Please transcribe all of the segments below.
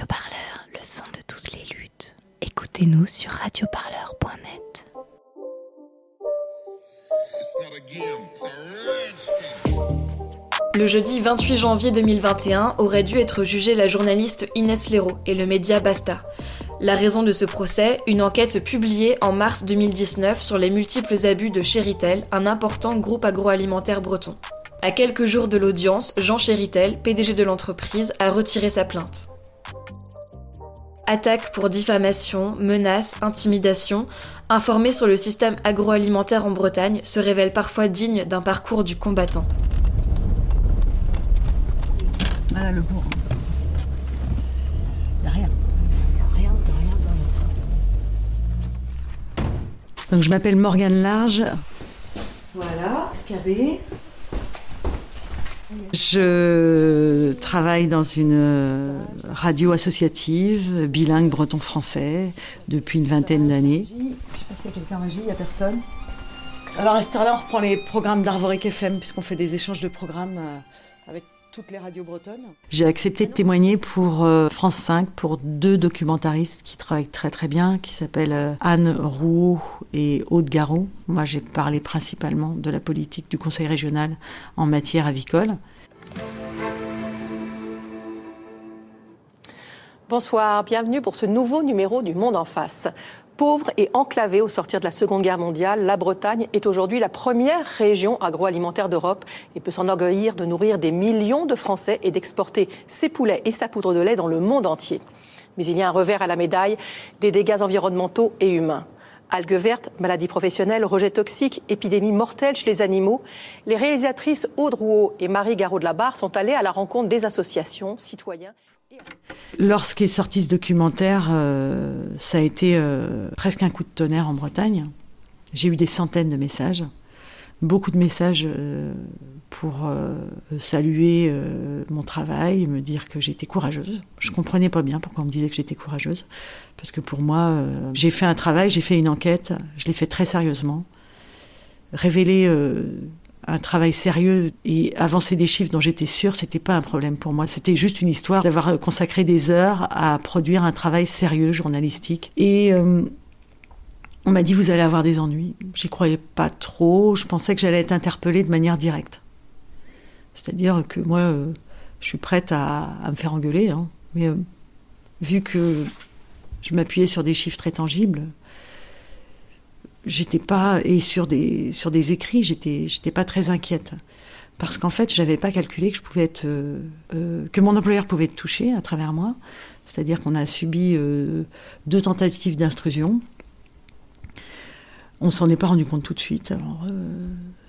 Le son de toutes les luttes. Écoutez-nous sur radioparleur.net. Le jeudi 28 janvier 2021 aurait dû être jugée la journaliste Inès Léraud et le média Basta. La raison de ce procès, une enquête publiée en mars 2019 sur les multiples abus de Chéritel, un important groupe agroalimentaire breton. À quelques jours de l'audience, Jean Chéritel, PDG de l'entreprise, a retiré sa plainte. Attaque pour diffamation, menaces, intimidation, informer sur le système agroalimentaire en Bretagne se révèle parfois digne d'un parcours du combattant. Voilà le bourg. Rien. Donc je m'appelle Morgane Large. Voilà, KB. Je travaille dans une euh, radio associative bilingue breton-français depuis une vingtaine d'années. Je sais pas s'il y a quelqu'un en régie, il n'y a personne. Alors à cette heure-là, on reprend les programmes d'Arvoric FM puisqu'on fait des échanges de programmes euh, avec toutes les radios bretonnes. J'ai accepté de témoigner pour euh, France 5 pour deux documentaristes qui travaillent très très bien, qui s'appellent Anne Rouault et Aude Garot. Moi, j'ai parlé principalement de la politique du Conseil régional en matière avicole. Bonsoir, bienvenue pour ce nouveau numéro du Monde en face. Pauvre et enclavée au sortir de la Seconde Guerre mondiale, la Bretagne est aujourd'hui la première région agroalimentaire d'Europe et peut s'enorgueillir de nourrir des millions de Français et d'exporter ses poulets et sa poudre de lait dans le monde entier. Mais il y a un revers à la médaille des dégâts environnementaux et humains. Algues vertes, maladies professionnelles, rejets toxiques, épidémies mortelles chez les animaux, les réalisatrices Aude Rouault et Marie Garot de la Barre sont allées à la rencontre des associations, citoyens. Lorsqu'est sorti ce documentaire, euh, ça a été euh, presque un coup de tonnerre en Bretagne. J'ai eu des centaines de messages, beaucoup de messages euh, pour saluer mon travail, me dire que j'étais courageuse. Je comprenais pas bien pourquoi on me disait que j'étais courageuse, parce que pour moi, j'ai fait un travail, j'ai fait une enquête, je l'ai fait très sérieusement. Révéler un travail sérieux et avancer des chiffres dont j'étais sûre, c'était pas un problème pour moi. C'était juste une histoire d'avoir consacré des heures à produire un travail sérieux journalistique. Et euh, on m'a dit vous allez avoir des ennuis. J'y croyais pas trop. Je pensais que j'allais être interpellée de manière directe. C'est-à-dire que moi, euh, je suis prête à, me faire engueuler. Hein. Mais euh, vu que je m'appuyais sur des chiffres très tangibles, j'étais pas et sur des sur des écrits, j'étais j'étais pas très inquiète parce qu'en fait, j'avais pas calculé que je pouvais être euh, euh, que mon employeur pouvait être touché à travers moi. C'est-à-dire qu'on a subi euh, deux tentatives d'instruction. On s'en est pas rendu compte tout de suite. Alors,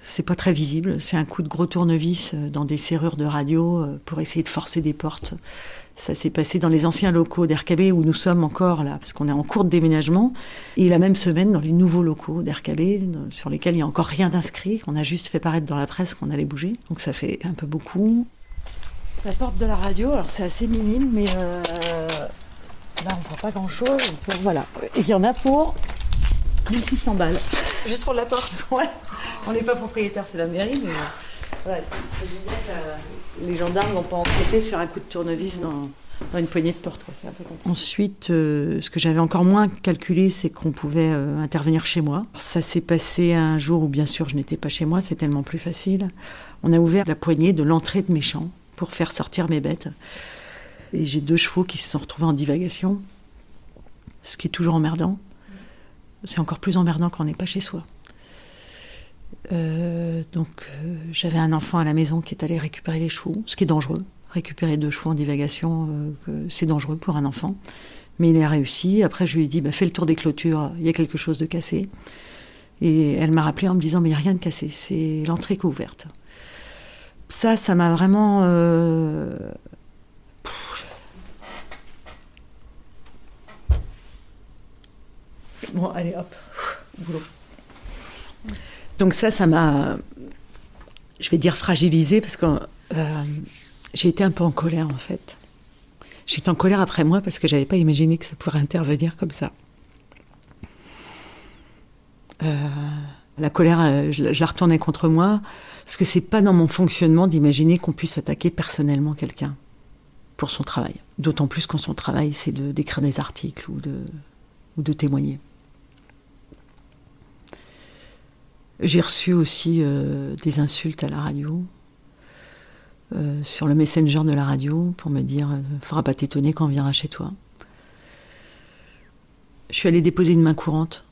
c'est pas très visible. C'est un coup de gros tournevis dans des serrures de radio pour essayer de forcer des portes. Ça s'est passé dans les anciens locaux d'RKB où nous sommes encore là, parce qu'on est en cours de déménagement. Et la même semaine, dans les nouveaux locaux d'RKB, sur lesquels il n'y a encore rien d'inscrit, qu'on a juste fait paraître dans la presse qu'on allait bouger. Donc ça fait un peu beaucoup. La porte de la radio, alors c'est assez minime, mais euh, là on voit pas grand chose. voilà. Et il y en a pour 1600 balles. Juste pour la porte Ouais. On n'est pas propriétaire, c'est la mairie, mais. Ouais, les gendarmes n'ont pas enquêté sur un coup de tournevis dans, une poignée de porte. Ensuite, euh, ce que j'avais encore moins calculé, c'est qu'on pouvait euh, intervenir chez moi. Ça s'est passé un jour où, bien sûr, je n'étais pas chez moi, c'est tellement plus facile. On a ouvert la poignée de l'entrée de mes champs pour faire sortir mes bêtes. Et j'ai deux chevaux qui se sont retrouvés en divagation, ce qui est toujours emmerdant. C'est encore plus emmerdant quand on n'est pas chez soi. Euh, donc euh, j'avais un enfant à la maison qui est allé récupérer les chevaux, ce qui est dangereux. Récupérer deux chevaux en divagation, euh, c'est dangereux pour un enfant. Mais il a réussi. Après, je lui ai dit, bah, fais le tour des clôtures, il y a quelque chose de cassé. Et elle m'a rappelé en me disant, mais il n'y a rien de cassé, c'est l'entrée qui est ouverte. Ça, ça m'a vraiment... Bon, allez, hop, boulot. Donc ça, ça m'a, je vais dire fragilisé parce que euh, j'ai été un peu en colère en fait. J'étais en colère après moi parce que j'avais pas imaginé que ça pourrait intervenir comme ça. Euh, la colère, euh, je, la retournais contre moi parce que c'est pas dans mon fonctionnement d'imaginer qu'on puisse attaquer personnellement quelqu'un. pour son travail. D'autant plus quand son travail, c'est de, d'écrire des articles ou de, ou de témoigner. J'ai reçu aussi euh, des insultes à la radio, euh, sur le messenger de la radio, pour me dire ne euh, faudra pas t'étonner quand on viendra chez toi. Je suis allée déposer une main courante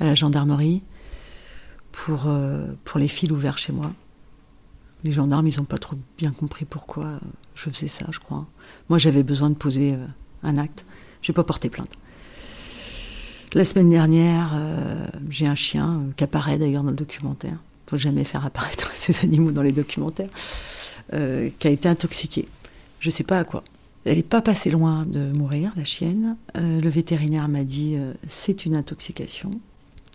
à la gendarmerie pour, pour les fils ouverts chez moi. Les gendarmes, ils n'ont pas trop bien compris pourquoi je faisais ça, je crois. Moi, j'avais besoin de poser un acte. Je n'ai pas porté plainte. La semaine dernière, euh, j'ai un chien euh, qui apparaît d'ailleurs dans le documentaire. Il faut jamais faire apparaître ces animaux dans les documentaires. Euh, qui a été intoxiqué. Je ne sais pas à quoi. Elle n'est pas passée loin de mourir, la chienne. le vétérinaire m'a dit c'est une intoxication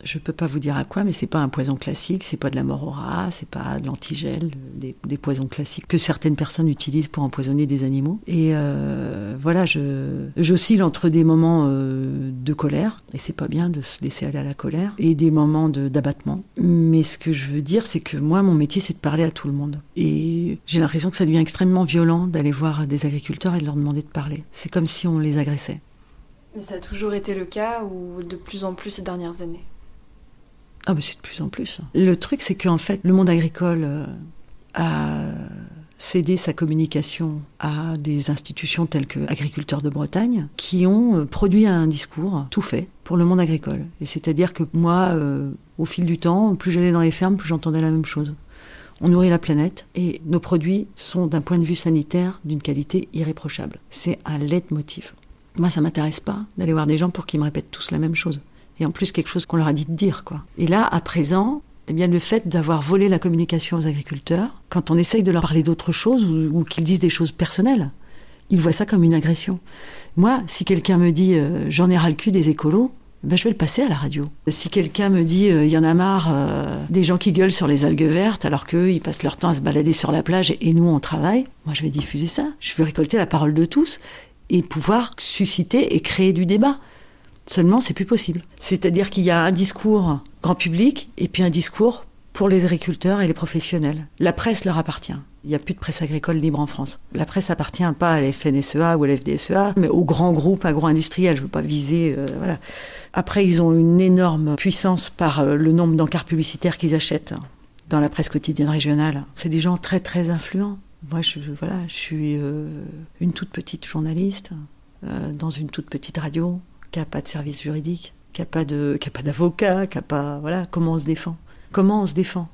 je peux pas vous dire à quoi, mais c'est pas un poison classique, c'est pas de la rat, c'est pas de l'antigel, des, des, poisons classiques que certaines personnes utilisent pour empoisonner des animaux. Et euh, voilà, je j'oscille entre des moments euh, de colère, et c'est pas bien de se laisser aller à la colère, et des moments d'abattement. Mais ce que je veux dire, c'est que moi, mon métier, c'est de parler à tout le monde. Et j'ai l'impression que ça devient extrêmement violent d'aller voir des agriculteurs et de leur demander de parler. C'est comme si on les agressait. Mais ça a toujours été le cas ou de plus en plus ces dernières années? Ah, mais c'est de plus en plus. Le truc, c'est qu'en fait, le monde agricole euh, a cédé sa communication à des institutions telles que Agriculteurs de Bretagne, qui ont euh, produit un discours tout fait pour le monde agricole. Et c'est-à-dire que moi, euh, au fil du temps, plus j'allais dans les fermes, plus j'entendais la même chose. On nourrit la planète et nos produits sont, d'un point de vue sanitaire, d'une qualité irréprochable. C'est un leitmotiv. Moi, ça m'intéresse pas d'aller voir des gens pour qu'ils me répètent tous la même chose et en plus quelque chose qu'on leur a dit de dire. Quoi. Et là, à présent, eh bien, le fait d'avoir volé la communication aux agriculteurs, quand on essaye de leur parler d'autre chose ou, qu'ils disent des choses personnelles, ils voient ça comme une agression. Moi, si quelqu'un me dit euh, j'en ai ras le cul des écolos, ben, je vais le passer à la radio. Si quelqu'un me dit euh, il y en a marre euh, des gens qui gueulent sur les algues vertes alors qu'eux ils passent leur temps à se balader sur la plage et, et nous on travaille, moi je vais diffuser ça. Je veux récolter la parole de tous et pouvoir susciter et créer du débat. Seulement, c'est plus possible. C'est-à-dire qu'il y a un discours grand public et puis un discours pour les agriculteurs et les professionnels. La presse leur appartient. Il n'y a plus de presse agricole libre en France. La presse appartient pas à la FNSEA ou à la FDSEA, mais aux grands groupes agro-industriels. Je ne veux pas viser. Euh, voilà. Après, ils ont une énorme puissance par euh, le nombre d'encarts publicitaires qu'ils achètent dans la presse quotidienne régionale. C'est des gens très très influents. Moi, je, voilà, je suis euh, une toute petite journaliste dans une toute petite radio qui n'a pas de service juridique, qui n'a pas d'avocat, qui n'a pas voilà comment on se défend, comment on se défend?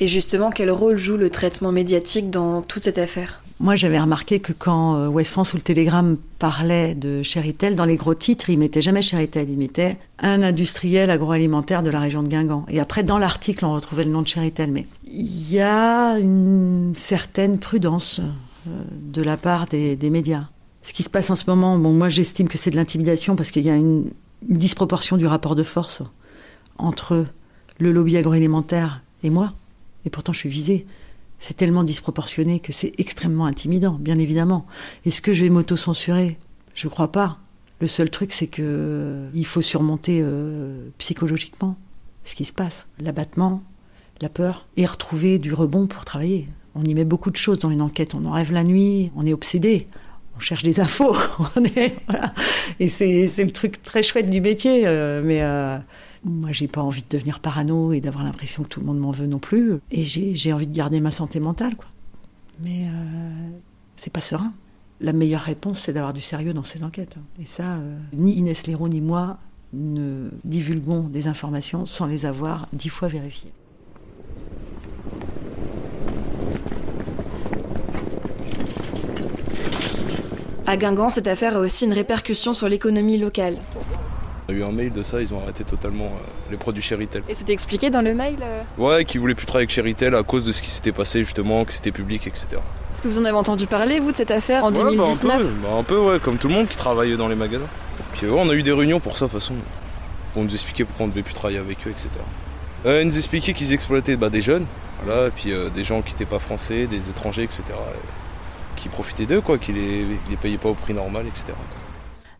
Et justement, quel rôle joue le traitement médiatique dans toute cette affaire? Moi, j'avais remarqué que quand euh, West France ou le Télégramme parlait de Chéritel, dans les gros titres, ils mettaient jamais Chéritel, ils mettaient un industriel agroalimentaire de la région de Guingamp. Et après, dans l'article, on retrouvait le nom de Chéritel. Mais il y a une certaine prudence euh, de la part des médias ce qui se passe en ce moment, moi j'estime que c'est de l'intimidation parce qu'il y a une, disproportion du rapport de force entre le lobby agroalimentaire et moi. Et pourtant je suis visée. C'est tellement disproportionné que c'est extrêmement intimidant, bien évidemment. Est-ce que je vais m'auto-censurer Je ne crois pas. Le seul truc, c'est que faut surmonter euh, psychologiquement ce qui se passe. L'abattement, la peur, et retrouver du rebond pour travailler. On y met beaucoup de choses dans une enquête. On en rêve la nuit, on est obsédé on cherche des infos. Et c'est le truc très chouette du métier. Euh, mais euh, moi, j'ai pas envie de devenir parano et d'avoir l'impression que tout le monde m'en veut non plus. Et j'ai envie de garder ma santé mentale. Quoi. Mais euh, c'est pas serein. La meilleure réponse, c'est d'avoir du sérieux dans ces enquêtes. Et ça, ni Inès Léraud ni moi ne divulguons des informations sans les avoir dix fois vérifiées. À Guingamp, cette affaire a aussi une répercussion sur l'économie locale. On a eu un mail de ça, ils ont arrêté totalement euh, les produits Chéritel. Et c'était expliqué dans le mail euh Ouais, qu'ils voulaient plus travailler avec Chéritel à cause de ce qui s'était passé justement, que c'était public, etc. Est-ce que vous en avez entendu parler, vous, de cette affaire en 2019 bah, bah, un, peu, ouais, comme tout le monde qui travaille dans les magasins. Puis ouais, on a eu des réunions pour ça, de toute façon, pour nous expliquer pourquoi on ne devait plus travailler avec eux, etc. Euh, ils nous expliquaient qu'ils exploitaient bah, des jeunes, voilà, et puis des gens qui n'étaient pas français, des étrangers, etc qui profitaient d'eux, quoi, qui les, les payaient pas au prix normal, etc.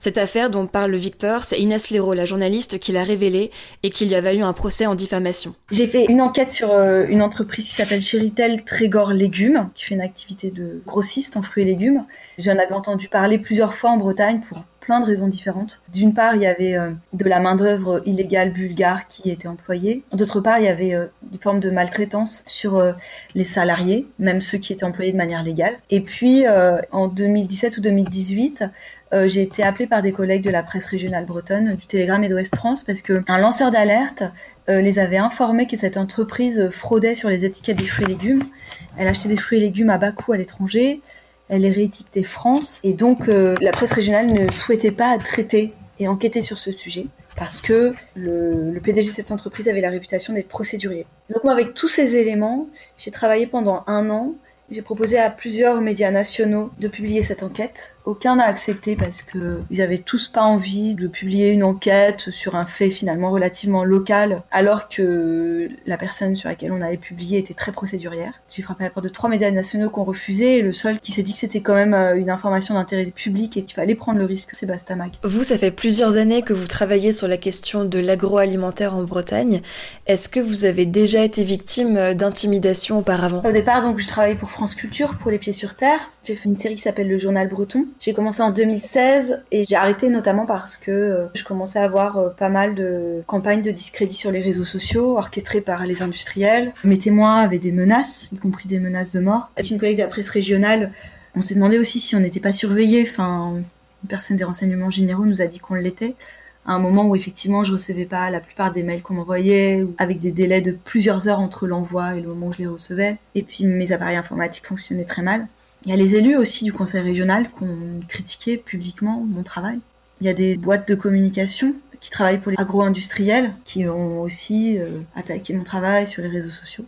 Cette affaire dont parle Victor, c'est Inès Léraud, la journaliste, qui l'a révélée et qui lui a valu un procès en diffamation. J'ai fait une enquête sur euh, une entreprise qui s'appelle Chéritel Trégor Légumes, qui fait une activité de grossiste en fruits et légumes. J'en avais entendu parler plusieurs fois en Bretagne pour plein de raisons différentes. D'une part, il y avait euh, de la main-d'œuvre illégale bulgare qui était employée. D'autre part, il y avait euh, des formes de maltraitance sur euh, les salariés, même ceux qui étaient employés de manière légale. Et puis, en 2017 ou 2018, j'ai été appelée par des collègues de la presse régionale bretonne, du Télégramme et d'Ouest France, parce qu'un lanceur d'alerte les avait informés que cette entreprise fraudait sur les étiquettes des fruits et légumes. Elle achetait des fruits et légumes à bas coût à l'étranger elle est réétiquetée France. Et donc, euh, la presse régionale ne souhaitait pas traiter et enquêter sur ce sujet parce que le, le PDG de cette entreprise avait la réputation d'être procédurier. Donc moi, avec tous ces éléments, j'ai travaillé pendant un an. J'ai proposé à plusieurs médias nationaux de publier cette enquête aucun n'a accepté parce que ils avaient tous pas envie de publier une enquête sur un fait finalement relativement local, alors que la personne sur laquelle on allait publier était très procédurière. J'ai frappé à la porte de trois médias nationaux qui ont refusé et le seul qui s'est dit que c'était quand même euh, une information d'intérêt public et qu'il fallait prendre le risque, c'est Bastamag. Vous, ça fait plusieurs années que vous travaillez sur la question de l'agroalimentaire en Bretagne. Est-ce que vous avez déjà été victime d'intimidation auparavant? Au départ, donc, je travaillais pour France Culture, pour Les Pieds sur Terre. J'ai fait une série qui s'appelle Le Journal Breton. J'ai commencé en 2016 et j'ai arrêté notamment parce que euh, je commençais à avoir euh, pas mal de campagnes de discrédit sur les réseaux sociaux orchestrées par les industriels. Mes témoins avaient des menaces, y compris des menaces de mort. Avec une collègue de la presse régionale, on s'est demandé aussi si on n'était pas surveillé. Enfin, une personne des renseignements généraux nous a dit qu'on l'était à un moment où effectivement je recevais pas la plupart des mails qu'on m'envoyait, avec des délais de plusieurs heures entre l'envoi et le moment où je les recevais. Et puis mes appareils informatiques fonctionnaient très mal. Il y a les élus aussi du conseil régional qui ont critiqué publiquement mon travail. Il y a des boîtes de communication qui travaillent pour les agro-industriels qui ont aussi euh, attaqué mon travail sur les réseaux sociaux.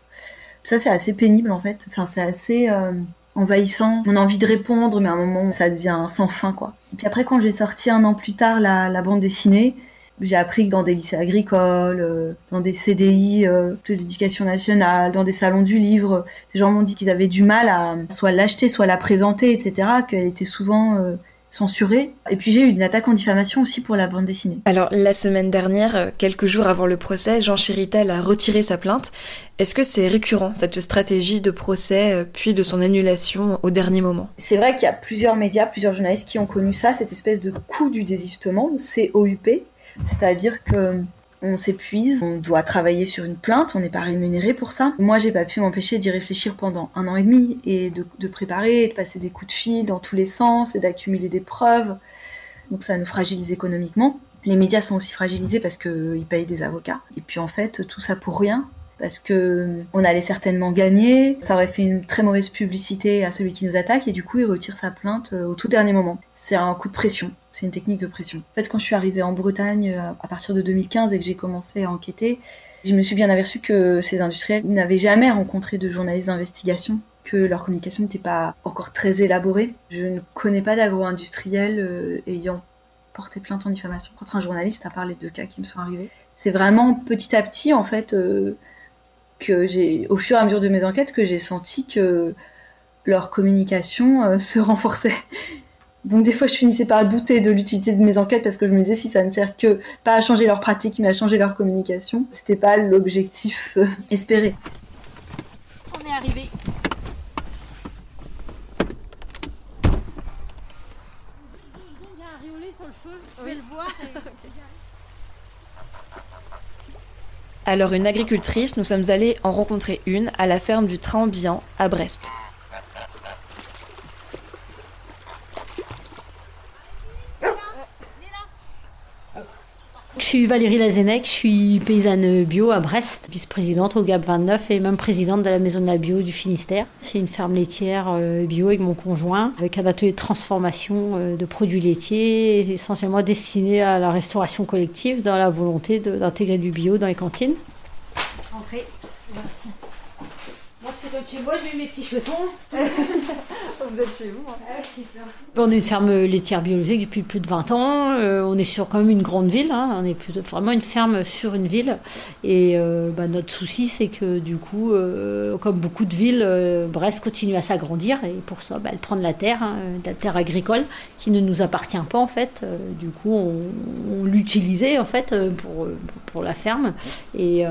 Ça, c'est assez pénible en fait. Enfin, c'est assez euh, envahissant. On a envie de répondre, mais à un moment, ça devient sans fin quoi. Et puis après, quand j'ai sorti un an plus tard la, la bande dessinée, j'ai appris que dans des lycées agricoles, euh, dans des CDI euh, de l'éducation nationale, dans des salons du livre, des gens m'ont dit qu'ils avaient du mal à soit l'acheter, soit la présenter, etc., qu'elle était souvent euh, censurée. Et puis j'ai eu une attaque en diffamation aussi pour la bande dessinée. Alors la semaine dernière, quelques jours avant le procès, Jean Chérital a retiré sa plainte. Est-ce que c'est récurrent cette stratégie de procès puis de son annulation au dernier moment? C'est vrai qu'il y a plusieurs médias, plusieurs journalistes qui ont connu ça, cette espèce de coup du désistement, COUP, c'est-à-dire que on s'épuise, on doit travailler sur une plainte, on n'est pas rémunéré pour ça. Moi, j'ai pas pu m'empêcher d'y réfléchir pendant un an et demi et de, préparer, de passer des coups de fil dans tous les sens et d'accumuler des preuves. Donc ça nous fragilise économiquement. Les médias sont aussi fragilisés parce qu'ils payent des avocats. Et puis en fait, tout ça pour rien. Parce que on allait certainement gagner, ça aurait fait une très mauvaise publicité à celui qui nous attaque et du coup il retire sa plainte au tout dernier moment. C'est un coup de pression. C'est une technique de pression. En fait, quand je suis arrivée en Bretagne euh, à partir de 2015 et que j'ai commencé à enquêter, je me suis bien aperçue que ces industriels n'avaient jamais rencontré de journalistes d'investigation, que leur communication n'était pas encore très élaborée. Je ne connais pas d'agro-industriel euh, ayant porté plainte en diffamation contre un journaliste, à part les deux cas qui me sont arrivés. C'est vraiment petit à petit, en fait, euh, que j'ai, au fur et à mesure de mes enquêtes, que j'ai senti que leur communication se renforçait. Donc des fois, je finissais par douter de l'utilité de mes enquêtes parce que je me disais si ça ne sert que pas à changer leur pratique, mais à changer leur communication, c'était pas l'objectif euh, espéré. On est arrivé. Il y a un riolet sur le feu, je vais le voir. Et... Alors une agricultrice, nous sommes allés en rencontrer une à la ferme du Train-Ambiant à Brest. Je suis Valérie Lazenec, je suis paysanne bio à Brest, vice-présidente au GAP 29 et même présidente de la maison de la bio du Finistère. J'ai une ferme laitière euh, bio avec mon conjoint, avec un atelier de transformation euh, de produits laitiers, essentiellement destiné à la restauration collective dans la volonté d'intégrer du bio dans les cantines. Entrez, merci. Moi, je fais comme chez moi, je mets mes petits chaussons. Vous êtes chez vous. Hein. On est une ferme laitière biologique depuis plus de 20 ans. Euh, on est sur quand même une grande ville. Hein. On est plutôt, vraiment une ferme sur une ville. Et euh, bah, notre souci, c'est que du coup, euh, comme beaucoup de villes, Brest continue à s'agrandir. Et pour ça, bah, elle prend de la terre, hein, de la terre agricole qui ne nous appartient pas en fait. du coup, on, l'utilisait en fait pour, pour la ferme. Et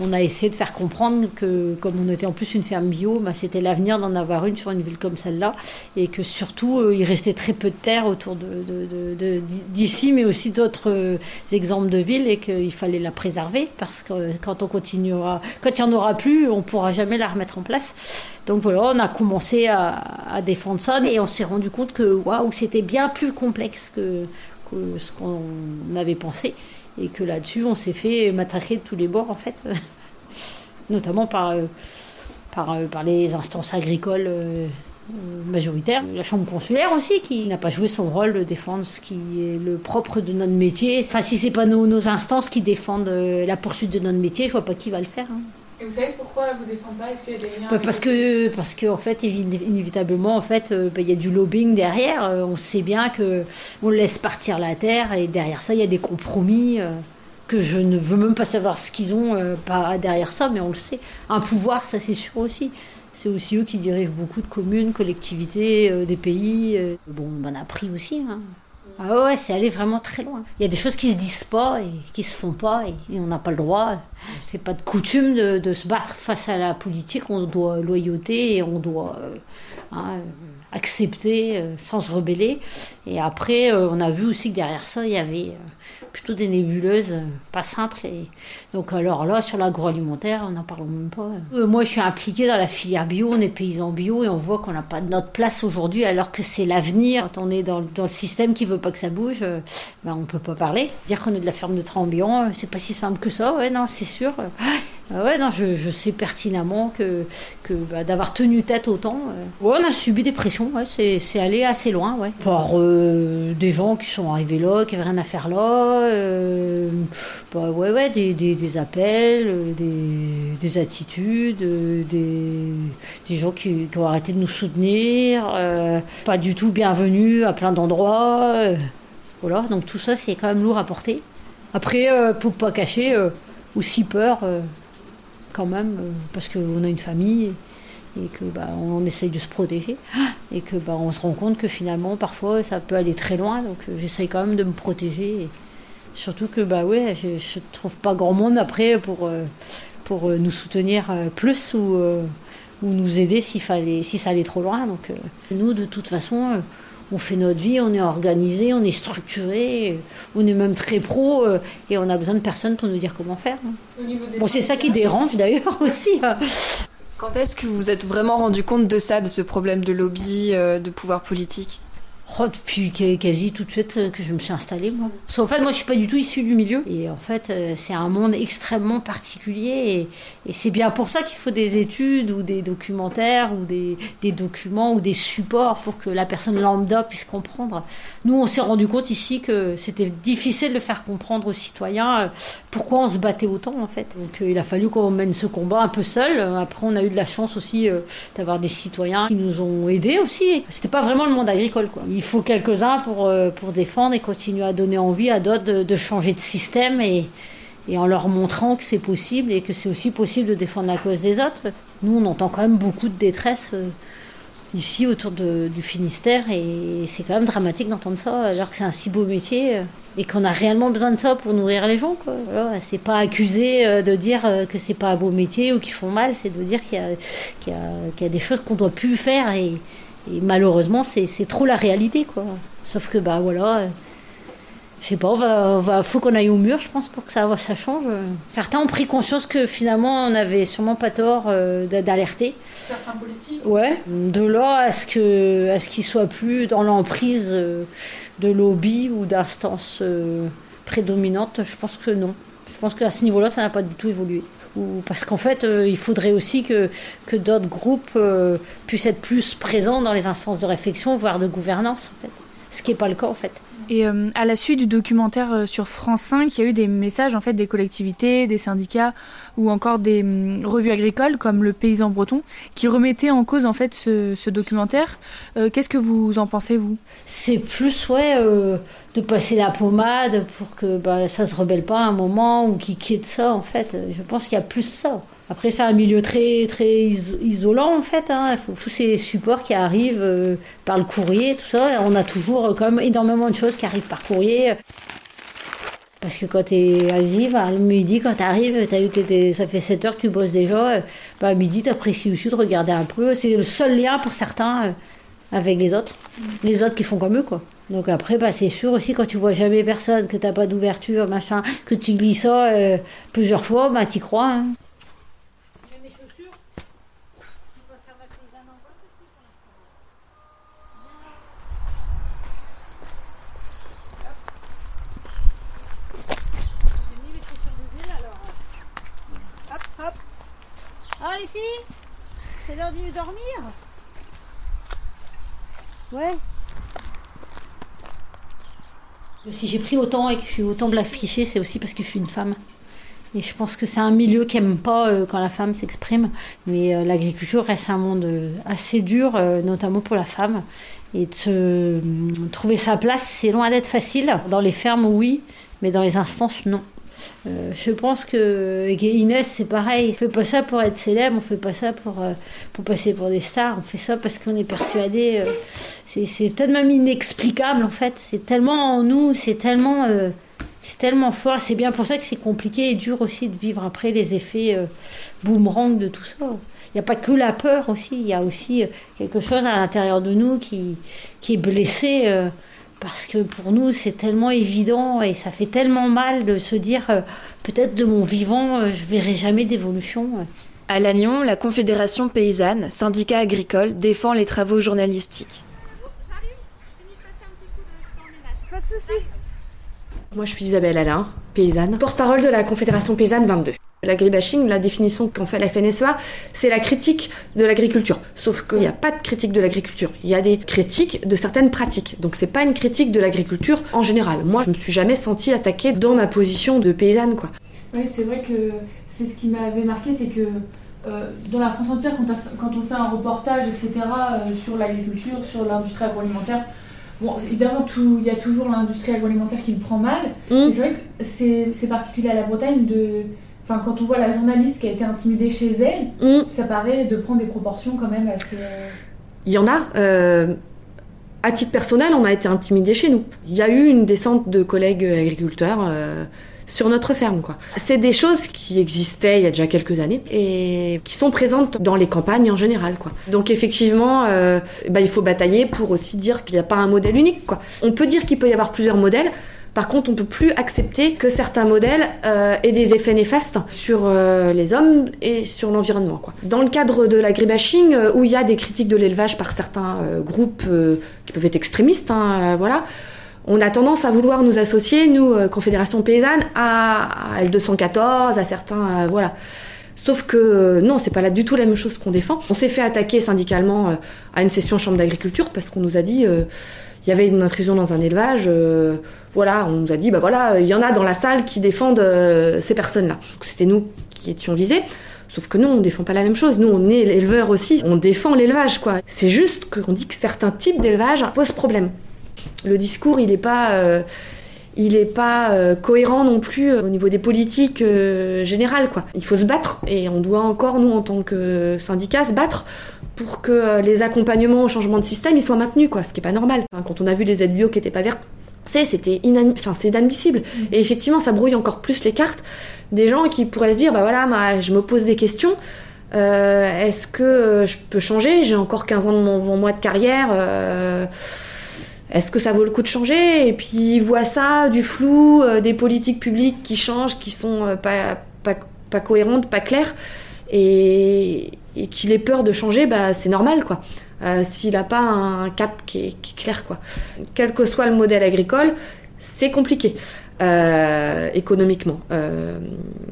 on a essayé de faire comprendre que, comme on était en plus une ferme bio, bah, c'était l'avenir d'en avoir une sur une ville comme celle-là. Et que surtout, il restait très peu de terre autour d'ici, de, mais aussi d'autres euh, exemples de villes, et qu'il fallait la préserver, parce que quand on continuera, quand il n'y en aura plus, on ne pourra jamais la remettre en place. Donc voilà, on a commencé à, défendre ça, et on s'est rendu compte que waouh, c'était bien plus complexe que, ce qu'on avait pensé, et que là-dessus, on s'est fait matraquer de tous les bords, en fait, notamment par, euh, par, euh, par les instances agricoles euh, majoritaire. La chambre consulaire aussi, qui n'a pas joué son rôle de défendre ce qui est le propre de notre métier. Enfin, si c'est pas nos, nos, instances qui défendent euh, la poursuite de notre métier, je vois pas qui va le faire. Hein. Et vous savez pourquoi vous défendent pas? Est-ce qu'il y a des liens bah, Parce que, parce que en fait, inévitablement, en fait, euh, bah, il y a du lobbying derrière. on sait bien que on laisse partir la terre et derrière ça, il y a des compromis. que je ne veux même pas savoir ce qu'ils ont derrière ça, mais on le sait. Un pouvoir, ça c'est sûr aussi c'est aussi eux qui dirigent beaucoup de communes, collectivités, euh, des pays. Euh. Bon, on en a pris aussi. Hein. Ah ouais, c'est aller vraiment très loin. Il y a des choses qui se disent pas et qui se font pas et, on n'a pas le droit. C'est pas de coutume de, se battre face à la politique. On doit loyauter et on doit euh, hein, accepter sans se rebeller. Et après, on a vu aussi que derrière ça, il y avait plutôt des nébuleuses euh, pas simples. Et donc alors là, sur l'agroalimentaire, on n'en parle même pas. Euh, moi, je suis impliquée dans la filière bio, on est paysans bio et on voit qu'on n'a pas notre place aujourd'hui alors que c'est l'avenir. Quand on est dans, dans, le système qui veut pas que ça bouge, euh, ben, on peut pas parler. Dire qu'on est de la ferme de Trambian, c'est pas si simple que ça, ouais, non, c'est sûr. Ouais, non, je, sais pertinemment que, bah, d'avoir tenu tête autant. Euh, on a subi des pressions, c'est, c'est allé assez loin. Par euh, des gens qui sont arrivés là, qui n'avaient rien à faire là. Euh, bah, ouais, ouais, des, appels, des, des attitudes, des, gens qui, qui, ont arrêté de nous soutenir, pas du tout bienvenus à plein d'endroits. voilà, donc tout ça, c'est quand même lourd à porter. Après, pour pas cacher, aussi peur quand même, euh, parce qu'on a une famille et, que bah, on essaye de se protéger. Et que bah, on se rend compte que finalement parfois ça peut aller très loin. Donc euh, j'essaye quand même de me protéger. Surtout que bah ouais je, ne trouve pas grand monde après pour euh, pour nous soutenir plus ou, ou nous aider s'il fallait si ça allait trop loin. Donc nous de toute façon on fait notre vie, on est organisé, on est structuré, on est même très pro euh, et on a besoin de personne pour nous dire comment faire. Hein. Bon, c'est ça qui dérange d'ailleurs aussi. Hein. Quand est-ce que vous vous êtes vraiment rendu compte de ça, de ce problème de lobby, euh, de pouvoir politique? Oh, depuis quasi tout de suite euh, que je me suis installée, moi. En fait, moi, je suis pas du tout issue du milieu. Et en fait, euh, c'est un monde extrêmement particulier. Et, c'est bien pour ça qu'il faut des études ou des documentaires ou des, des, documents ou des supports pour que la personne lambda puisse comprendre. Nous, on s'est rendu compte ici que c'était difficile de faire comprendre aux citoyens euh, pourquoi on se battait autant, en fait. Donc, il a fallu qu'on mène ce combat un peu seul. Après, on a eu de la chance aussi d'avoir des citoyens qui nous ont aidés aussi. C'était pas vraiment le monde agricole, quoi il faut quelques-uns pour, euh, pour défendre et continuer à donner envie à d'autres de, changer de système et, en leur montrant que c'est possible et que c'est aussi possible de défendre la cause des autres. Nous, on entend quand même beaucoup de détresse euh, ici autour du Finistère et c'est quand même dramatique d'entendre ça alors que c'est un si beau métier euh, et qu'on a réellement besoin de ça pour nourrir les gens. C'est pas accuser de dire que c'est pas un beau métier ou qu'ils font mal, c'est de dire qu'il y, y, y, a des choses qu'on doit plus faire et, et malheureusement, c'est trop la réalité, quoi. Sauf que, bah voilà, euh, je sais pas, va, va, faut qu'on aille au mur, je pense, pour que ça, ça change. Certains ont pris conscience que finalement, on avait sûrement pas tort euh, d'alerter. Certains politiques Ouais. De là à ce qu'ils ce soient plus dans l'emprise euh, de lobby ou d'instances prédominantes, je pense que non. Je pense qu'à ce niveau-là, ça n'a pas du tout évolué parce qu'en fait, euh, il faudrait aussi que, d'autres groupes euh, puissent être plus présents dans les instances de réflexion, voire de gouvernance. En fait. ce qui n'est pas le cas en fait. Et euh, à la suite du documentaire euh, sur France 5, il y a eu des messages en fait des collectivités, des syndicats ou encore des hum, revues agricoles comme le Paysan Breton qui remettaient en cause en fait ce, documentaire. Euh, Qu'est-ce que vous en pensez vous? C'est plus ouais de passer la pommade pour que bah, ça se rebelle pas à un moment ou qu'ils quittent ça en fait. Je pense qu'il y a plus ça. Après, c'est un milieu très, très isolant, en fait. Hein. Il faut tous ces supports qui arrivent euh, par le courrier, tout ça. On a toujours euh, quand même énormément de choses qui arrivent par courrier. Parce que quand tu arrives, à midi, quand tu arrives, as eu ça fait 7 heures que tu bosses déjà, euh, bah, à midi, tu apprécies aussi de regarder un peu. C'est le seul lien pour certains avec les autres. Les autres qui font comme eux, quoi. Donc après, bah, c'est sûr aussi, quand tu vois jamais personne, que t'as pas d'ouverture, machin, que tu glisses ça plusieurs fois, bah, t'y crois. Hein. les filles C'est l'heure de dormir Ouais. Si j'ai pris autant et que je suis autant black fichée, c'est aussi parce que je suis une femme. Et je pense que c'est un milieu qui n'aime pas euh, quand la femme s'exprime. Mais euh, l'agriculture reste un monde euh, assez dur, notamment pour la femme. Et de trouver sa place, c'est loin d'être facile. Dans les fermes, oui, mais dans les instances, non. Euh, je pense que Inès, c'est pareil. On fait pas ça pour être célèbre, on fait pas ça pour, euh, pour passer pour des stars. On fait ça parce qu'on est persuadé. Euh, c'est peut-être même inexplicable en fait. C'est tellement en nous, c'est tellement, c'est tellement fort. C'est bien pour ça que c'est compliqué et dur aussi de vivre après les effets boomerang de tout ça. Il n'y a pas que la peur aussi, il y a aussi quelque chose à l'intérieur de nous qui, qui est blessé parce que pour nous c'est tellement évident et ça fait tellement mal de se dire euh, peut-être de mon vivant euh, je verrai jamais d'évolution. À Lannion, la Confédération paysanne, syndicat agricole, défend les travaux journalistiques. Moi je suis Isabelle Alain, paysanne, porte-parole de la Confédération paysanne 22. L'agribashing, la définition qu'en fait la FNSEA, c'est la critique de l'agriculture. Sauf qu'il n'y a pas de critique de l'agriculture. Il y a des critiques de certaines pratiques. Donc c'est pas une critique de l'agriculture en général. Moi, je me suis jamais sentie attaquée dans ma position de paysanne, quoi. Oui, c'est vrai que c'est ce qui m'avait marqué, c'est que euh, dans la France entière, quand, on fait un reportage, etc., euh, sur l'agriculture, sur l'industrie agroalimentaire, Bon, évidemment, il y a toujours l'industrie agroalimentaire qui le prend mal. Mmh. C'est vrai que c'est particulier à la Bretagne de, Enfin, quand on voit la journaliste qui a été intimidée chez elle, mm. ça paraît de prendre des proportions quand même assez. Euh, Il y en a. Euh, à titre personnel, on a été intimidés chez nous. Il y a eu une descente de collègues agriculteurs euh, sur notre ferme. Quoi. C'est des choses qui existaient il y a déjà quelques années et qui sont présentes dans les campagnes en général. Quoi. Donc effectivement, bah, il faut batailler pour aussi dire qu'il n'y a pas un modèle unique. Quoi. On peut dire qu'il peut y avoir plusieurs modèles. Par contre, on peut plus accepter que certains modèles euh, aient des effets néfastes sur euh, les hommes et sur l'environnement. Dans le cadre de l'agribashing, euh, où il y a des critiques de l'élevage par certains groupes qui peuvent être extrémistes, hein, voilà, on a tendance à vouloir nous associer, nous, Confédération paysanne, à, L214, à certains, voilà. Sauf que non, c'est pas là du tout la même chose qu'on défend. On s'est fait attaquer syndicalement à une session chambre d'agriculture parce qu'on nous a dit il y avait une intrusion dans un élevage. Euh, voilà, on nous a dit, bah voilà, il y en a dans la salle qui défendent euh, ces personnes-là. C'était nous qui étions visés. Sauf que nous, on défend pas la même chose. Nous, on est éleveurs aussi. On défend l'élevage, quoi. C'est juste qu'on dit que certains types d'élevage posent problème. Le discours, il n'est pas, euh, il est pas cohérent non plus au niveau des politiques générales, quoi. Il faut se battre et on doit encore, nous, en tant que syndicat, se battre pour que euh, les accompagnements au changement de système ils soient maintenus, quoi, ce qui est pas normal. quand on a vu les aides bio qui n'étaient pas vertes, c'était enfin, c'est inadmissible. Mm. Et effectivement, ça brouille encore plus les cartes des gens qui pourraient se dire, bah voilà, je me pose des questions. Euh, est-ce que je peux changer? J'ai encore 15 ans devant moi de carrière. Euh, est-ce que ça vaut le coup de changer? Et puis ils voient ça, du flou, des politiques publiques qui changent, qui sont pas, pas, pas cohérentes, pas claires. Et, qu'il ait peur de changer, bah, c'est normal, quoi. Euh, s'il n'a pas un cap qui est, clair, quoi. Quel que soit le modèle agricole, c'est compliqué euh, économiquement. Il euh,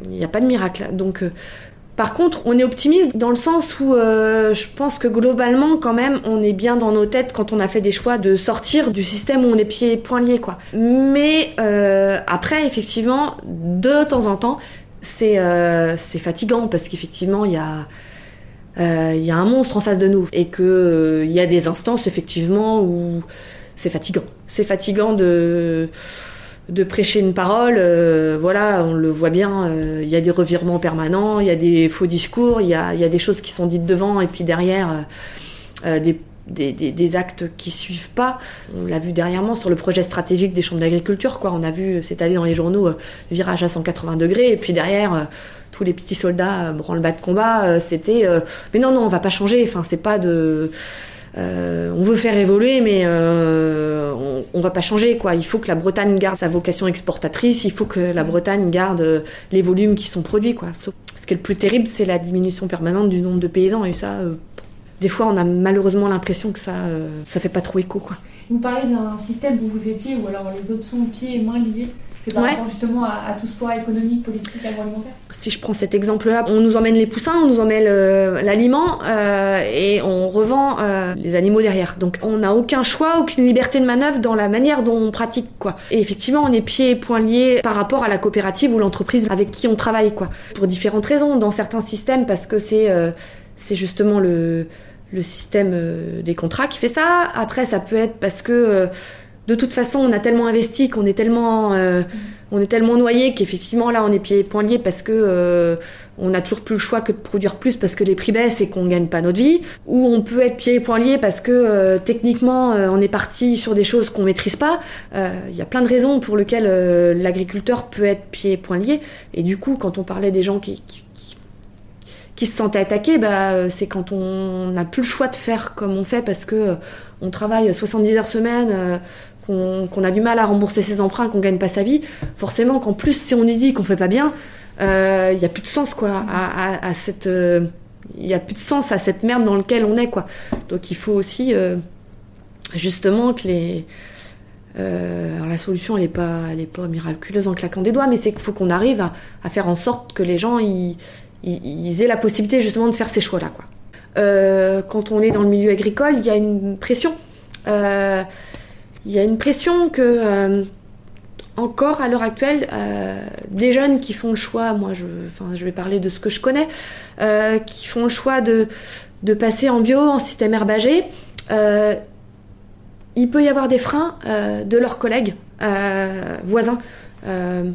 n'y a pas de miracle. Donc, Par contre, on est optimiste dans le sens où euh, je pense que globalement, quand même, on est bien dans nos têtes quand on a fait des choix de sortir du système où on est pieds et poings liés, quoi. Mais euh, après, effectivement, de temps en temps, euh, c'est fatigant parce qu'effectivement, il y a il y a un monstre en face de nous et que il y a des instances effectivement où c'est fatigant. C'est fatigant de prêcher une parole, euh, voilà, on le voit bien, euh, il y a des revirements permanents, il y a des faux discours, il y a, des choses qui sont dites devant et puis derrière euh, des, des, actes qui suivent pas. On l'a vu dernièrement sur le projet stratégique des chambres d'agriculture, quoi. On a vu allé dans les journaux virage à 180 degrés et puis derrière tous les petits soldats branle-bas de combat, c'était mais non non on va pas changer, enfin c'est pas de euh, on veut faire évoluer, mais euh, on, va pas changer. Quoi. Il faut que la Bretagne garde sa vocation exportatrice, il faut que la Bretagne garde euh, les volumes qui sont produits. Quoi. Ce qui est le plus terrible, c'est la diminution permanente du nombre de paysans. Et ça, des fois, on a malheureusement l'impression que ça, ça fait pas trop écho. Quoi. Vous parlez d'un système où vous étiez, ou alors les autres sont pieds et mains liés c'est par rapport justement à, tout ce poids économique, politique, agroalimentaire Si je prends cet exemple-là, on nous emmène les poussins, on nous emmène l'aliment euh, et on revend euh, les animaux derrière. Donc on n'a aucun choix, aucune liberté de manœuvre dans la manière dont on pratique. quoi. Et effectivement, on est pieds et poings liés par rapport à la coopérative ou l'entreprise avec qui on travaille. quoi. Pour différentes raisons. Dans certains systèmes, parce que c'est euh, c'est justement le, le système des contrats qui fait ça. Après, ça peut être parce que de toute façon, on a tellement investi qu'on est tellement, euh, on est tellement noyé qu'effectivement là, on est pieds et poings liés parce que euh, on a toujours plus le choix que de produire plus parce que les prix baissent et qu'on gagne pas notre vie. Ou on peut être pieds et poings liés parce que euh, techniquement, on est parti sur des choses qu'on maîtrise pas. Il y a plein de raisons pour lesquelles l'agriculteur peut être pieds et poings liés. Et du coup, quand on parlait des gens qui, qui se sentaient attaqués, bah, c'est quand on n'a plus le choix de faire comme on fait parce que on travaille 70 heures semaine, qu'on a du mal à rembourser ses emprunts, qu'on gagne pas sa vie, forcément qu'en plus si on lui dit qu'on fait pas bien, il euh, y a plus de sens quoi à, cette euh, y a plus de sens à cette merde dans laquelle on est quoi. Donc il faut aussi euh, justement que les alors la solution elle est pas pas miraculeuse en claquant des doigts, mais c'est qu'il faut qu'on arrive à, faire en sorte que les gens ils, aient la possibilité justement de faire ces choix là quoi. quand on est dans le milieu agricole, il y a une pression il y a une pression que, euh, encore à l'heure actuelle, euh, des jeunes qui font le choix, moi je, enfin, je vais parler de ce que je connais, euh, qui font le choix de, de passer en bio, en système herbagé, il peut y avoir des freins de leurs collègues voisins. on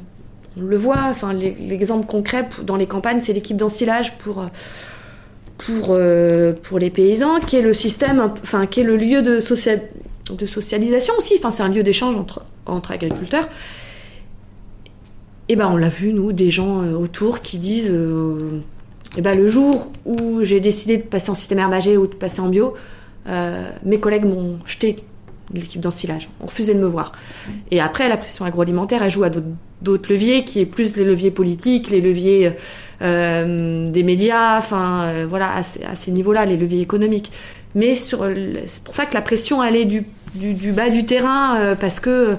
le voit, enfin, l'exemple concret dans les campagnes, c'est l'équipe d'ensilage pour pour, pour les paysans, qui est le système, enfin, qui est le lieu de, social, de socialisation aussi. Enfin, c'est un lieu d'échange entre, agriculteurs. Et ben, on l'a vu, nous, des gens euh, autour qui disent euh, eh ben, le jour où j'ai décidé de passer en système herbagé ou de passer en bio, euh, mes collègues m'ont jeté l'équipe d'ensilage, ont refusé de me voir. Et après, la pression agroalimentaire, elle joue à d'autres leviers, qui est plus les leviers politiques, les leviers des médias, enfin, voilà, à ces niveaux-là, les leviers économiques. Mais c'est pour ça que la pression, elle est du du, bas du terrain euh, parce que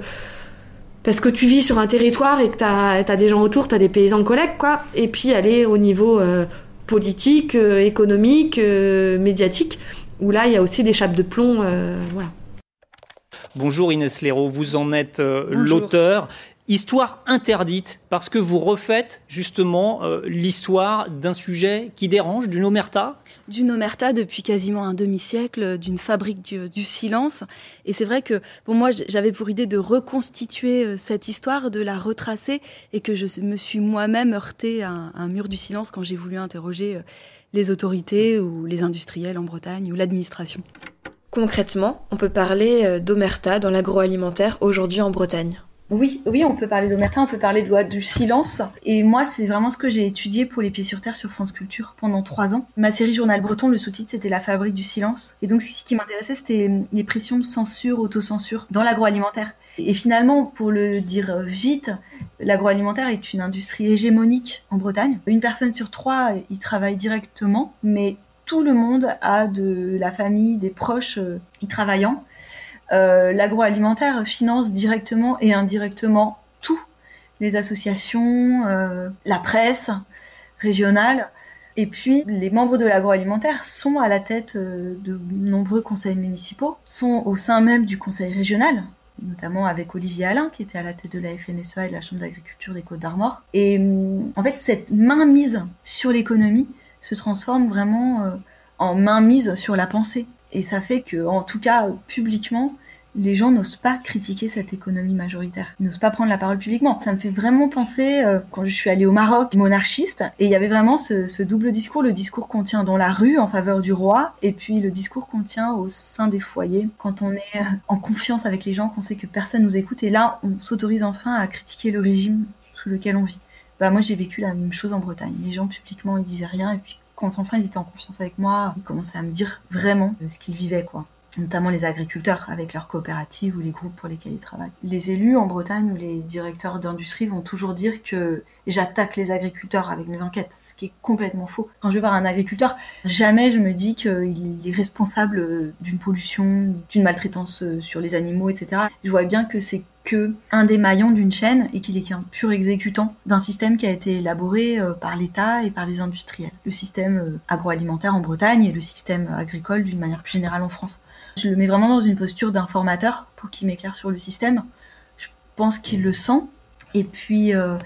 parce que tu vis sur un territoire et que tu as, des gens autour, tu as des paysans collègues, quoi. Et puis aller au niveau euh, politique, euh, économique, médiatique, où là, il y a aussi des chapes de plomb. voilà. Bonjour Inès Léraud, vous en êtes l'auteur. Histoire interdite, parce que vous refaites justement l'histoire d'un sujet qui dérange, d'une omerta? D'une omerta depuis quasiment un demi-siècle, d'une fabrique du, silence. Et c'est vrai que pour moi, j'avais pour idée de reconstituer euh, cette histoire, de la retracer, et que je me suis moi-même heurté à un, mur du silence quand j'ai voulu interroger euh, les autorités ou les industriels en Bretagne ou l'administration. Concrètement, on peut parler euh, d'omerta dans l'agroalimentaire aujourd'hui en Bretagne. Oui, oui, on peut parler d'Omerta, on peut parler de loi du silence. Et moi, c'est vraiment ce que j'ai étudié pour les pieds sur terre sur France Culture pendant trois ans. Ma série Journal Breton, le sous-titre, c'était La fabrique du silence. Et donc, ce qui m'intéressait, c'était les pressions de censure, autocensure dans l'agroalimentaire. Et finalement, pour le dire vite, l'agroalimentaire est une industrie hégémonique en Bretagne. Une personne sur trois y travaille directement, mais tout le monde a de la famille, des proches euh, y travaillant. Euh, l'agroalimentaire finance directement et indirectement tout, les associations, euh, la presse régionale. Et puis, les membres de l'agroalimentaire sont à la tête euh, de nombreux conseils municipaux, sont au sein même du conseil régional, notamment avec Olivier Alain, qui était à la tête de la FNSEA et de la Chambre d'agriculture des Côtes d'Armor. Et hum, en fait, cette mainmise sur l'économie se transforme vraiment en mainmise sur la pensée. Et ça fait que, en tout cas, publiquement, les gens n'osent pas critiquer cette économie majoritaire, n'osent pas prendre la parole publiquement. Ça me fait vraiment penser, euh, quand je suis allée au Maroc, monarchiste, et il y avait vraiment ce, double discours, le discours qu'on tient dans la rue en faveur du roi, et puis le discours qu'on tient au sein des foyers, quand on est euh, en confiance avec les gens, qu'on sait que personne nous écoute, et là, on s'autorise enfin à critiquer le régime sous lequel on vit. Bah moi j'ai vécu la même chose en Bretagne. Les gens publiquement ils disaient rien et puis quand enfin ils étaient en confiance avec moi, ils commençaient à me dire vraiment ce qu'ils vivaient quoi notamment les agriculteurs avec leurs coopératives ou les groupes pour lesquels ils travaillent. Les élus en Bretagne ou les directeurs d'industrie vont toujours dire que j'attaque les agriculteurs avec mes enquêtes, ce qui est complètement faux. Quand je vais voir un agriculteur, jamais je me dis qu'il est responsable d'une pollution, d'une maltraitance sur les animaux, etc. Je vois bien que c'est que un des maillons d'une chaîne et qu'il est qu'un pur exécutant d'un système qui a été élaboré euh, par l'État et par les industriels. Le système euh, agroalimentaire en Bretagne et le système agricole d'une manière plus générale en France. Je le mets vraiment dans une posture d'informateur pour qu'il m'éclaire sur le système. Je pense qu'il le sent. Et puis euh,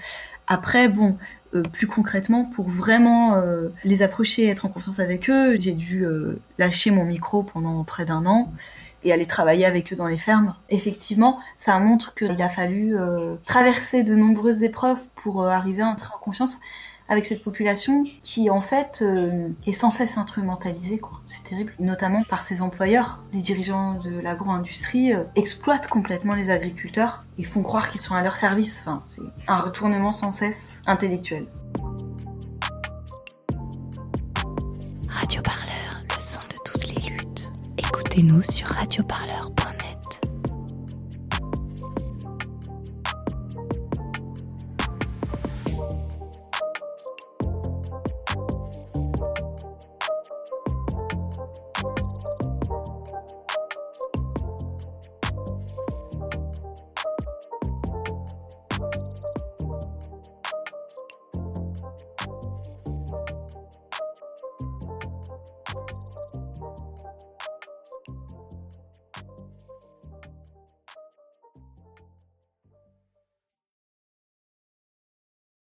après, bon, euh, plus concrètement, pour vraiment euh, les approcher être en confiance avec eux, j'ai dû lâcher mon micro pendant près d'un an et aller travailler avec eux dans les fermes. Effectivement, ça montre qu'il a fallu traverser de nombreuses épreuves pour arriver à entrer en confiance avec cette population qui en fait euh, est sans cesse instrumentalisée. C'est terrible, notamment par ses employeurs. Les dirigeants de l'agro-industrie euh, exploitent complètement les agriculteurs et font croire qu'ils sont à leur service. Enfin, c'est un retournement sans cesse intellectuel. Radio Parleur, le son de toutes les luttes. Écoutez-nous sur radioparleur.net.